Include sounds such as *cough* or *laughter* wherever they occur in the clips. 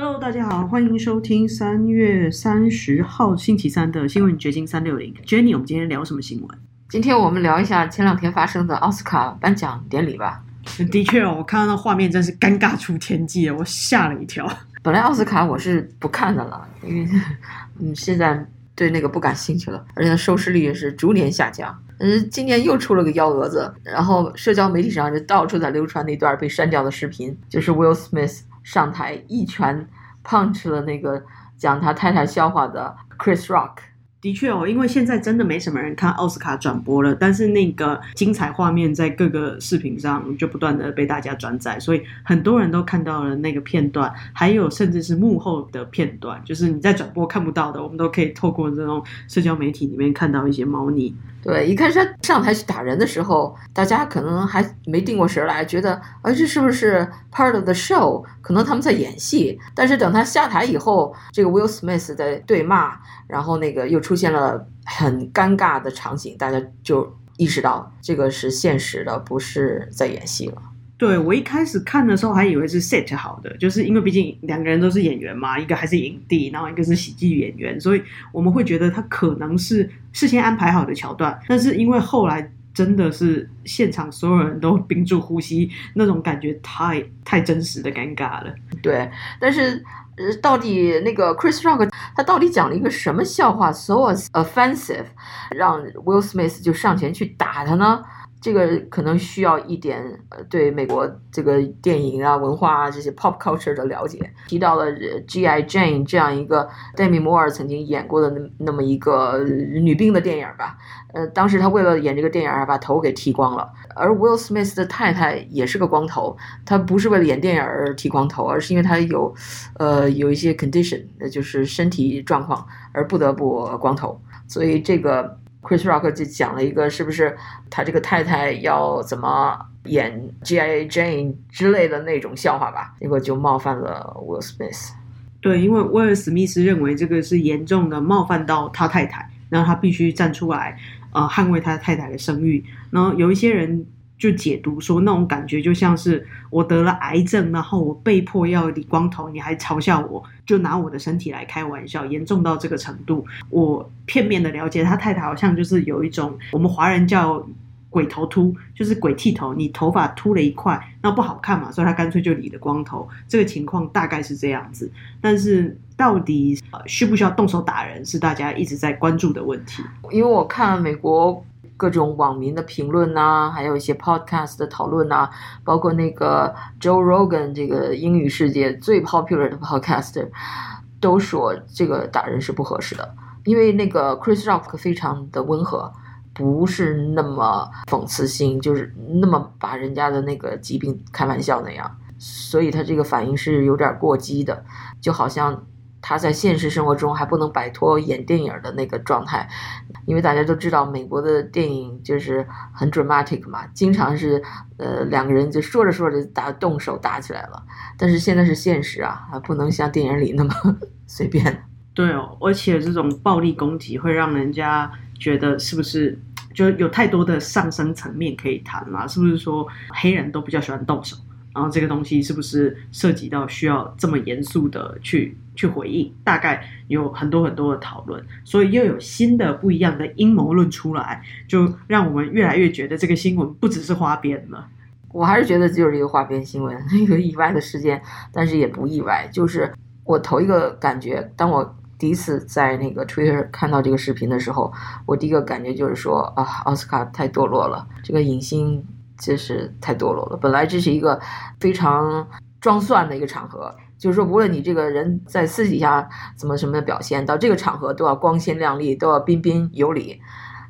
Hello，大家好，欢迎收听三月三十号星期三的新闻掘金三六零。Jenny，我们今天聊什么新闻？今天我们聊一下前两天发生的奥斯卡颁奖典礼吧。的确哦，我看到那画面真是尴尬出天际，我吓了一跳。本来奥斯卡我是不看的了，因为 *laughs* 嗯现在对那个不感兴趣了，而且收视率也是逐年下降。嗯，今年又出了个幺蛾子，然后社交媒体上就到处在流传那段被删掉的视频，就是 Will Smith 上台一拳 punch 了那个讲他太太笑话的 Chris Rock。的确哦，因为现在真的没什么人看奥斯卡转播了，但是那个精彩画面在各个视频上就不断的被大家转载，所以很多人都看到了那个片段，还有甚至是幕后的片段，就是你在转播看不到的，我们都可以透过这种社交媒体里面看到一些猫腻。对，一开始他上台去打人的时候，大家可能还没定过神来，觉得啊这是不是 part of the show？可能他们在演戏。但是等他下台以后，这个 Will Smith 在对骂，然后那个又出现了很尴尬的场景，大家就意识到这个是现实的，不是在演戏了。对我一开始看的时候还以为是 set 好的，就是因为毕竟两个人都是演员嘛，一个还是影帝，然后一个是喜剧演员，所以我们会觉得他可能是事先安排好的桥段。但是因为后来真的是现场所有人都屏住呼吸，那种感觉太太真实的尴尬了。对，但是呃，到底那个 Chris Rock 他到底讲了一个什么笑话，so offensive，让 Will Smith 就上前去打他呢？这个可能需要一点呃对美国这个电影啊、文化啊这些 pop culture 的了解。提到了 G.I. Jane 这样一个 Demi Moore 曾经演过的那那么一个女兵的电影吧。呃，当时他为了演这个电影，还把头给剃光了。而 Will Smith 的太太也是个光头，他不是为了演电影而剃光头，而是因为他有呃有一些 condition，就是身体状况而不得不光头。所以这个。Chris Rock 就讲了一个，是不是他这个太太要怎么演 G.I.A. Jane 之类的那种笑话吧？结果就冒犯了 Will Smith。对，因为威尔史密斯认为这个是严重的冒犯到他太太，然后他必须站出来，呃，捍卫他太太的声誉。然后有一些人。就解读说，那种感觉就像是我得了癌症，然后我被迫要理光头，你还嘲笑我，就拿我的身体来开玩笑，严重到这个程度。我片面的了解，他太太好像就是有一种我们华人叫鬼头秃，就是鬼剃头，你头发秃了一块，那不好看嘛，所以他干脆就理了光头。这个情况大概是这样子，但是到底需不需要动手打人，是大家一直在关注的问题。因为我看美国。各种网民的评论呐，还有一些 podcast 的讨论呐，包括那个 Joe Rogan 这个英语世界最 popular 的 podcaster，都说这个打人是不合适的，因为那个 Chris Rock 非常的温和，不是那么讽刺性，就是那么把人家的那个疾病开玩笑那样，所以他这个反应是有点过激的，就好像。他在现实生活中还不能摆脱演电影的那个状态，因为大家都知道美国的电影就是很 dramatic 嘛，经常是呃两个人就说着说着打动手打起来了。但是现在是现实啊，还不能像电影里那么 *laughs* 随便。对哦，而且这种暴力攻击会让人家觉得是不是就有太多的上升层面可以谈嘛？是不是说黑人都比较喜欢动手？然后这个东西是不是涉及到需要这么严肃的去去回应？大概有很多很多的讨论，所以又有新的不一样的阴谋论出来，就让我们越来越觉得这个新闻不只是花边了。我还是觉得就是一个花边新闻，*laughs* 一个意外的事件，但是也不意外。就是我头一个感觉，当我第一次在那个 Twitter 看到这个视频的时候，我第一个感觉就是说啊，奥斯卡太堕落了，这个影星。真是太堕落了。本来这是一个非常装蒜的一个场合，就是说，无论你这个人在私底下怎么什么的表现，到这个场合都要光鲜亮丽，都要彬彬有礼。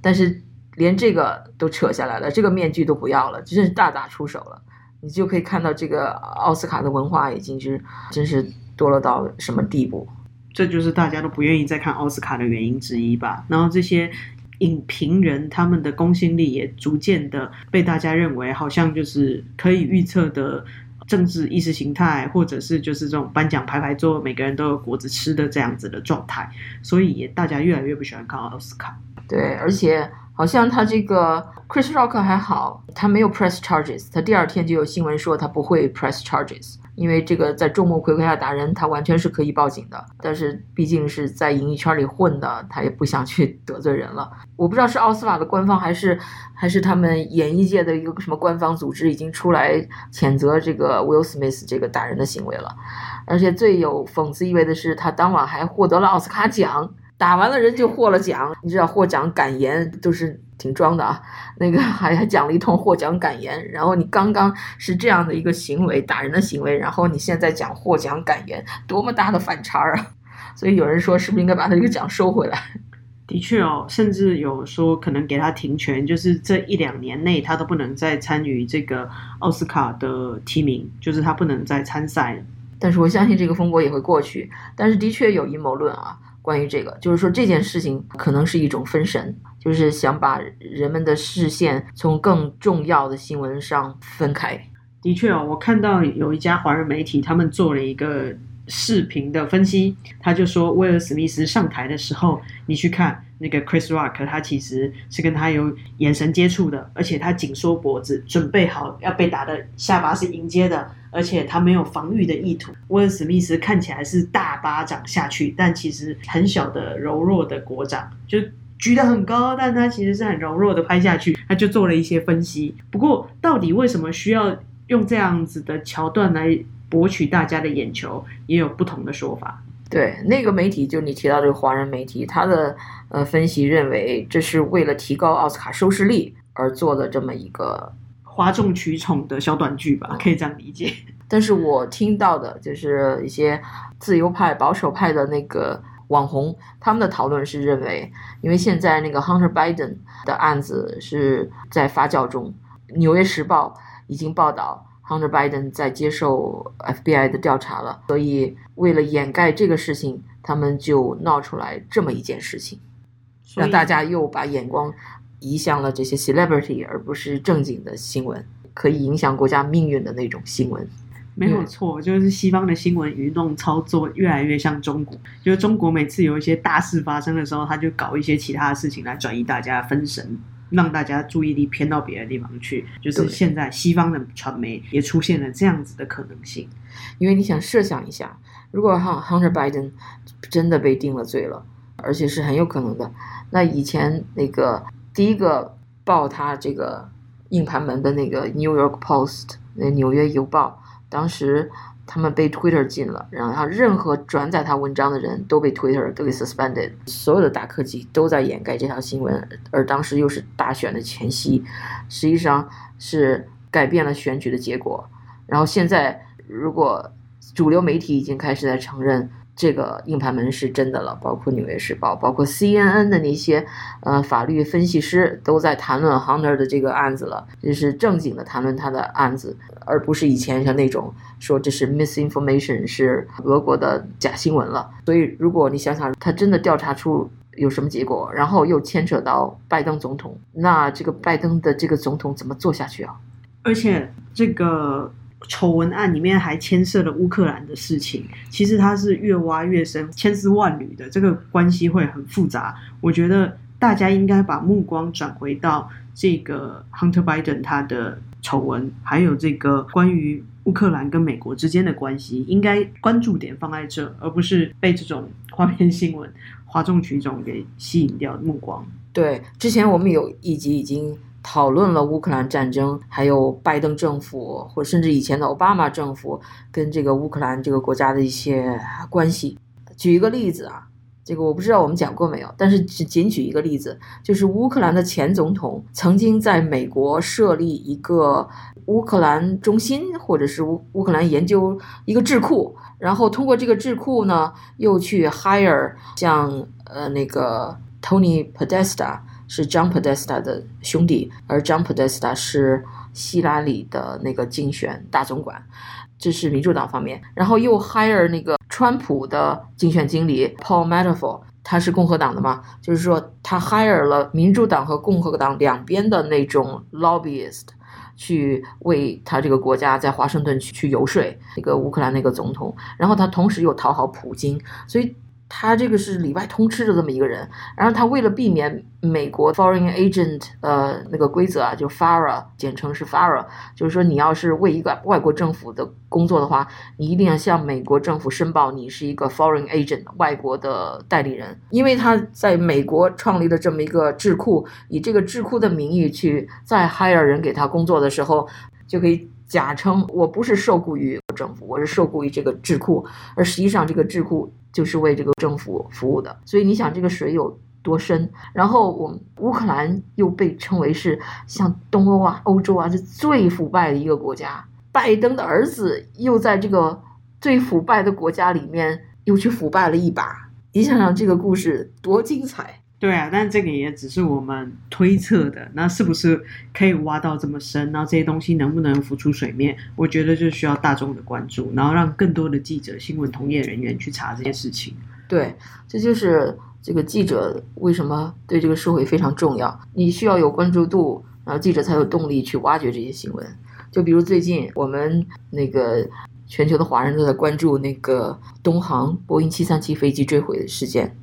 但是连这个都扯下来了，这个面具都不要了，真是大打出手了。你就可以看到这个奥斯卡的文化已经是真是堕落到什么地步。这就是大家都不愿意再看奥斯卡的原因之一吧。然后这些。影评人他们的公信力也逐渐的被大家认为好像就是可以预测的政治意识形态，或者是就是这种颁奖排排坐，每个人都有果子吃的这样子的状态，所以大家越来越不喜欢看奥斯卡。对，而且好像他这个 Chris Rock 还好，他没有 press charges，他第二天就有新闻说他不会 press charges。因为这个在众目睽睽下打人，他完全是可以报警的。但是毕竟是在演艺圈里混的，他也不想去 *laughs* 得罪人了。我不知道是奥斯卡的官方还是还是他们演艺界的一个什么官方组织已经出来谴责这个 Will Smith 这个打人的行为了。而且最有讽刺意味的是，他当晚还获得了奥斯卡奖。打完了人就获了奖，你知道获奖感言都是挺装的啊，那个还 *laughs* 还讲了一通获奖感言，然后你刚刚是这样的一个行为，打人的行为，然后你现在讲获奖感言，多么大的反差啊！*laughs* 所以有人说，是不是应该把他这个奖收回来？*laughs* 的确哦，甚至有说可能给他停权，就是这一两年内他都不能再参与这个奥斯卡的提名，就是他不能再参赛了。但是我相信这个风波也会过去，但是的确有阴谋论啊。关于这个，就是说这件事情可能是一种分神，就是想把人们的视线从更重要的新闻上分开。的确哦，我看到有一家华人媒体，他们做了一个视频的分析，他就说威尔史密斯上台的时候，你去看那个 Chris Rock，他其实是跟他有眼神接触的，而且他紧缩脖子，准备好要被打的下巴是迎接的。而且他没有防御的意图。威尔史密斯看起来是大巴掌下去，但其实很小的柔弱的国掌，就举得很高，但他其实是很柔弱的拍下去。他就做了一些分析。不过，到底为什么需要用这样子的桥段来博取大家的眼球，也有不同的说法。对，那个媒体就你提到这个华人媒体，他的呃分析认为，这是为了提高奥斯卡收视率而做的这么一个。哗众取宠的小短剧吧，可以这样理解。*laughs* 但是我听到的就是一些自由派、保守派的那个网红，他们的讨论是认为，因为现在那个 Hunter Biden 的案子是在发酵中，《纽约时报》已经报道 Hunter Biden 在接受 FBI 的调查了，所以为了掩盖这个事情，他们就闹出来这么一件事情，让大家又把眼光。移向了这些 celebrity，而不是正经的新闻，可以影响国家命运的那种新闻。没有错，就是西方的新闻舆论操作越来越像中国。就是中国每次有一些大事发生的时候，他就搞一些其他的事情来转移大家分神，让大家注意力偏到别的地方去。就是现在西方的传媒也出现了这样子的可能性。因为你想设想一下，如果 Hunter Biden 真的被定了罪了，而且是很有可能的，那以前那个。第一个爆他这个硬盘门的那个《New York Post》那《纽约邮报》，当时他们被 Twitter 禁了，然后任何转载他文章的人都被 Twitter 都给 suspended，所有的大科技都在掩盖这条新闻，而当时又是大选的前夕，实际上是改变了选举的结果。然后现在，如果主流媒体已经开始在承认。这个硬盘门是真的了，包括《纽约时报》，包括 CNN 的那些呃法律分析师都在谈论 Hunter 的这个案子了，就是正经的谈论他的案子，而不是以前像那种说这是 misinformation 是俄国的假新闻了。所以，如果你想想，他真的调查出有什么结果，然后又牵扯到拜登总统，那这个拜登的这个总统怎么做下去啊？而且这个。丑闻案里面还牵涉了乌克兰的事情，其实它是越挖越深，千丝万缕的，这个关系会很复杂。我觉得大家应该把目光转回到这个 Hunter Biden 他的丑闻，还有这个关于乌克兰跟美国之间的关系，应该关注点放在这，而不是被这种花边新闻哗众取宠给吸引掉目光。对，之前我们有一集已经。讨论了乌克兰战争，还有拜登政府，或甚至以前的奥巴马政府跟这个乌克兰这个国家的一些关系。举一个例子啊，这个我不知道我们讲过没有，但是只仅举一个例子，就是乌克兰的前总统曾经在美国设立一个乌克兰中心，或者是乌乌克兰研究一个智库，然后通过这个智库呢，又去 hire 像呃那个 Tony Podesta。是 John Podesta 的兄弟，而 John Podesta 是希拉里的那个竞选大总管，这是民主党方面。然后又 hire 那个川普的竞选经理 Paul Manafort，他是共和党的嘛？就是说他 hire 了民主党和共和党两边的那种 lobbyist，去为他这个国家在华盛顿去去游说那个乌克兰那个总统。然后他同时又讨好普京，所以。他这个是里外通吃的这么一个人，然后他为了避免美国 foreign agent 呃那个规则啊，就 FARA 简称是 FARA，就是说你要是为一个外国政府的工作的话，你一定要向美国政府申报你是一个 foreign agent 外国的代理人，因为他在美国创立了这么一个智库，以这个智库的名义去再 hire 人给他工作的时候，就可以假称我不是受雇于政府，我是受雇于这个智库，而实际上这个智库。就是为这个政府服务的，所以你想这个水有多深？然后我们乌克兰又被称为是像东欧啊、欧洲啊是最腐败的一个国家，拜登的儿子又在这个最腐败的国家里面又去腐败了一把，你想想这个故事多精彩！对啊，但这个也只是我们推测的，那是不是可以挖到这么深？然后这些东西能不能浮出水面？我觉得就需要大众的关注，然后让更多的记者、新闻从业人员去查这些事情。对，这就是这个记者为什么对这个社会非常重要。你需要有关注度，然后记者才有动力去挖掘这些新闻。就比如最近我们那个全球的华人都在关注那个东航波音七三七飞机坠毁的事件。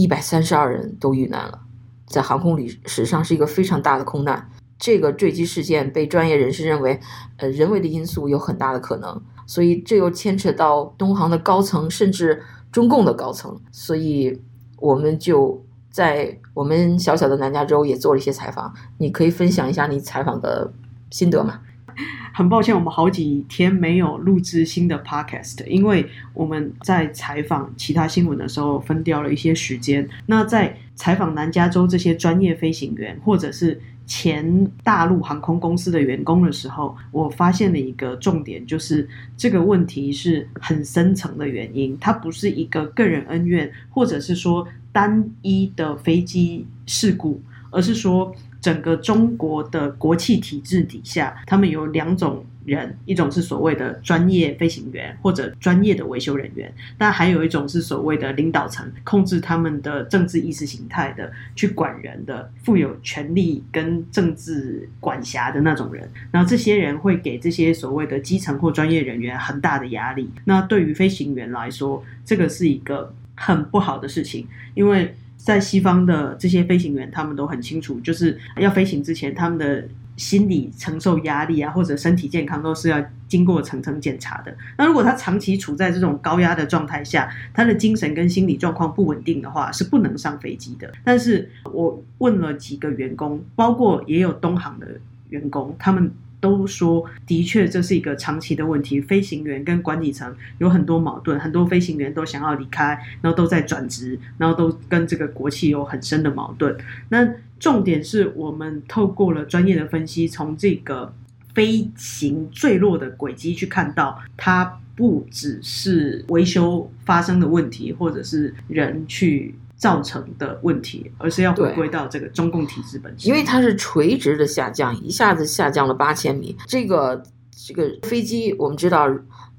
一百三十二人都遇难了，在航空历史上是一个非常大的空难。这个坠机事件被专业人士认为，呃，人为的因素有很大的可能，所以这又牵扯到东航的高层，甚至中共的高层。所以我们就在我们小小的南加州也做了一些采访，你可以分享一下你采访的心得吗？*laughs* 很抱歉，我们好几天没有录制新的 podcast，因为我们在采访其他新闻的时候分掉了一些时间。那在采访南加州这些专业飞行员，或者是前大陆航空公司的员工的时候，我发现了一个重点，就是这个问题是很深层的原因，它不是一个个人恩怨，或者是说单一的飞机事故，而是说。整个中国的国企体制底下，他们有两种人，一种是所谓的专业飞行员或者专业的维修人员，但还有一种是所谓的领导层，控制他们的政治意识形态的，去管人的，富有权力跟政治管辖的那种人。然后这些人会给这些所谓的基层或专业人员很大的压力。那对于飞行员来说，这个是一个很不好的事情，因为。在西方的这些飞行员，他们都很清楚，就是要飞行之前，他们的心理承受压力啊，或者身体健康都是要经过层层检查的。那如果他长期处在这种高压的状态下，他的精神跟心理状况不稳定的话，是不能上飞机的。但是我问了几个员工，包括也有东航的员工，他们。都说的确这是一个长期的问题，飞行员跟管理层有很多矛盾，很多飞行员都想要离开，然后都在转职，然后都跟这个国企有很深的矛盾。那重点是我们透过了专业的分析，从这个飞行坠落的轨迹去看到，它不只是维修发生的问题，或者是人去。造成的问题，而是要回归到这个中共体制本身。因为它是垂直的下降，一下子下降了八千米。这个这个飞机，我们知道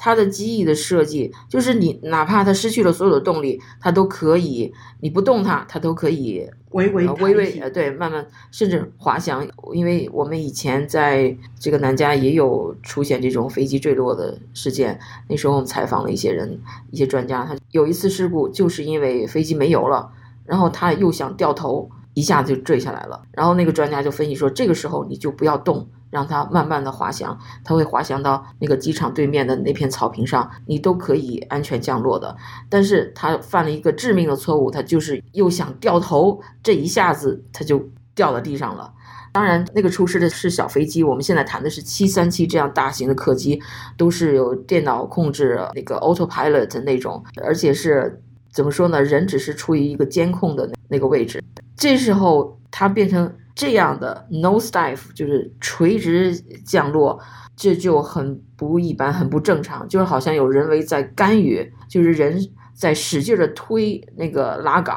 它的机翼的设计，就是你哪怕它失去了所有的动力，它都可以，你不动它，它都可以微微微微呃对，慢慢甚至滑翔。因为我们以前在这个南加也有出现这种飞机坠落的事件，那时候我们采访了一些人，一些专家，他有一次事故就是因为飞机没油了。然后他又想掉头，一下子就坠下来了。然后那个专家就分析说，这个时候你就不要动，让它慢慢的滑翔，它会滑翔到那个机场对面的那片草坪上，你都可以安全降落的。但是他犯了一个致命的错误，他就是又想掉头，这一下子他就掉到地上了。当然，那个出事的是小飞机，我们现在谈的是七三七这样大型的客机，都是有电脑控制那个 autopilot 那种，而且是。怎么说呢？人只是处于一个监控的那个位置，这时候它变成这样的 nose dive，就是垂直降落，这就很不一般，很不正常，就是好像有人为在干预，就是人在使劲的推那个拉杆，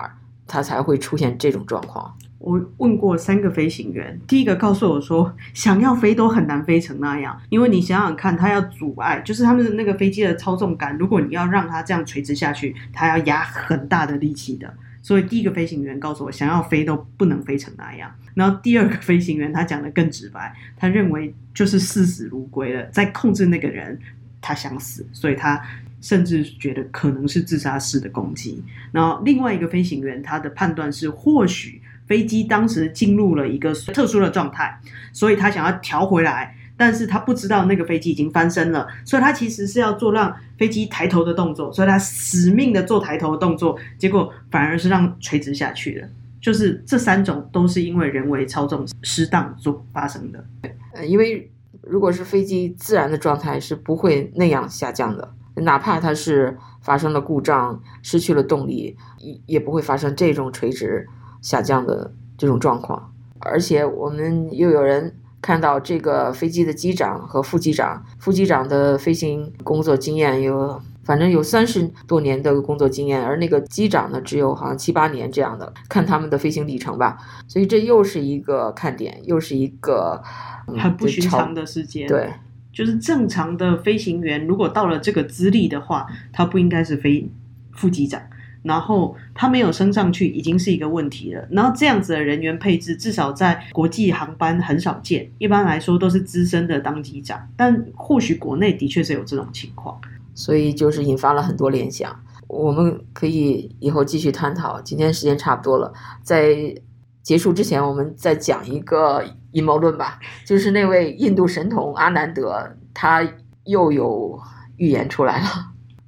它才会出现这种状况。我问过三个飞行员，第一个告诉我说，想要飞都很难飞成那样，因为你想想看，它要阻碍，就是他们的那个飞机的操纵杆，如果你要让它这样垂直下去，它要压很大的力气的。所以第一个飞行员告诉我，想要飞都不能飞成那样。然后第二个飞行员他讲的更直白，他认为就是视死如归了，在控制那个人，他想死，所以他。甚至觉得可能是自杀式的攻击。然后另外一个飞行员他的判断是，或许飞机当时进入了一个特殊的状态，所以他想要调回来。但是他不知道那个飞机已经翻身了，所以他其实是要做让飞机抬头的动作，所以他死命的做抬头的动作，结果反而是让垂直下去的。就是这三种都是因为人为操纵失当所发生的。呃，因为如果是飞机自然的状态是不会那样下降的，哪怕它是发生了故障、失去了动力，也也不会发生这种垂直下降的这种状况。而且我们又有人。看到这个飞机的机长和副机长，副机长的飞行工作经验有，反正有三十多年的工作经验，而那个机长呢，只有好像七八年这样的。看他们的飞行里程吧，所以这又是一个看点，又是一个很不寻常的事件。对，就是正常的飞行员，如果到了这个资历的话，他不应该是飞副机长。然后他没有升上去，已经是一个问题了。然后这样子的人员配置，至少在国际航班很少见。一般来说都是资深的当机长，但或许国内的确是有这种情况，所以就是引发了很多联想。我们可以以后继续探讨。今天时间差不多了，在结束之前，我们再讲一个阴谋论吧。*laughs* 就是那位印度神童阿南德，他又有预言出来了。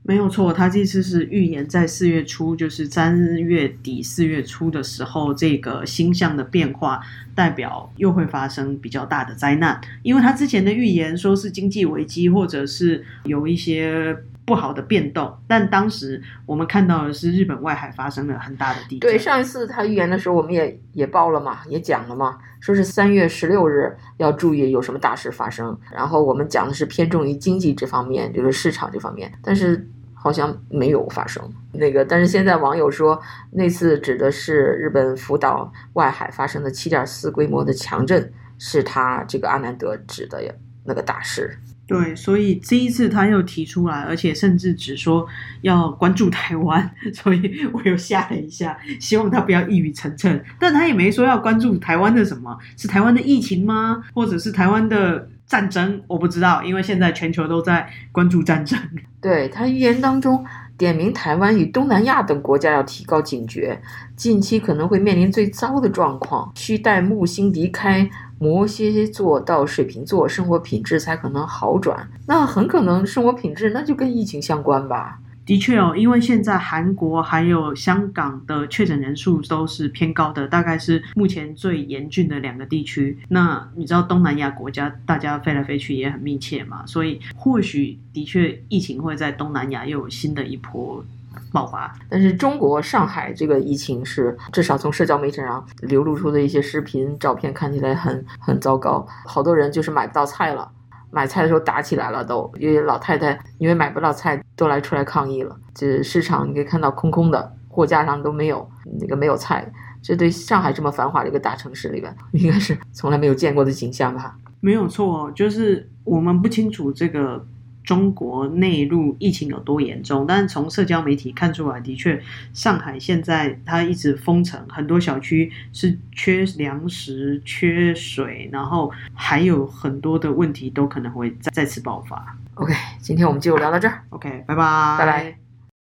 没有错，他这次是预言在四月初，就是三月底四月初的时候，这个星象的变化代表又会发生比较大的灾难。因为他之前的预言说是经济危机，或者是有一些不好的变动，但当时我们看到的是日本外海发生了很大的地震。对，上一次他预言的时候，我们也也报了嘛，也讲了嘛，说是三月十六日要注意有什么大事发生。然后我们讲的是偏重于经济这方面，就是市场这方面，但是。好像没有发生那个，但是现在网友说那次指的是日本福岛外海发生的七点四规模的强震，是他这个阿南德指的那个大事。对，所以这一次他又提出来，而且甚至只说要关注台湾，*laughs* 所以我又吓了一下，希望他不要一语成谶。但他也没说要关注台湾的什么，是台湾的疫情吗？或者是台湾的？战争我不知道，因为现在全球都在关注战争。*laughs* 对他预言当中点名台湾与东南亚等国家要提高警觉，近期可能会面临最糟的状况，需带木星离开摩羯座到水瓶座，生活品质才可能好转。那很可能生活品质那就跟疫情相关吧。的确哦，因为现在韩国还有香港的确诊人数都是偏高的，大概是目前最严峻的两个地区。那你知道东南亚国家大家飞来飞去也很密切嘛，所以或许的确疫情会在东南亚又有新的一波爆发。但是中国上海这个疫情是至少从社交媒体上流露出的一些视频照片看起来很很糟糕，好多人就是买不到菜了。买菜的时候打起来了，都因为老太太因为买不到菜，都来出来抗议了。这市场你可以看到空空的，货架上都没有那个没有菜。这对上海这么繁华的一个大城市里边，*laughs* 应该是从来没有见过的景象吧？没有错，就是我们不清楚这个。中国内陆疫情有多严重？但是从社交媒体看出来，的确，上海现在它一直封城，很多小区是缺粮食、缺水，然后还有很多的问题都可能会再再次爆发。OK，今天我们就聊到这儿。OK，拜拜，拜拜。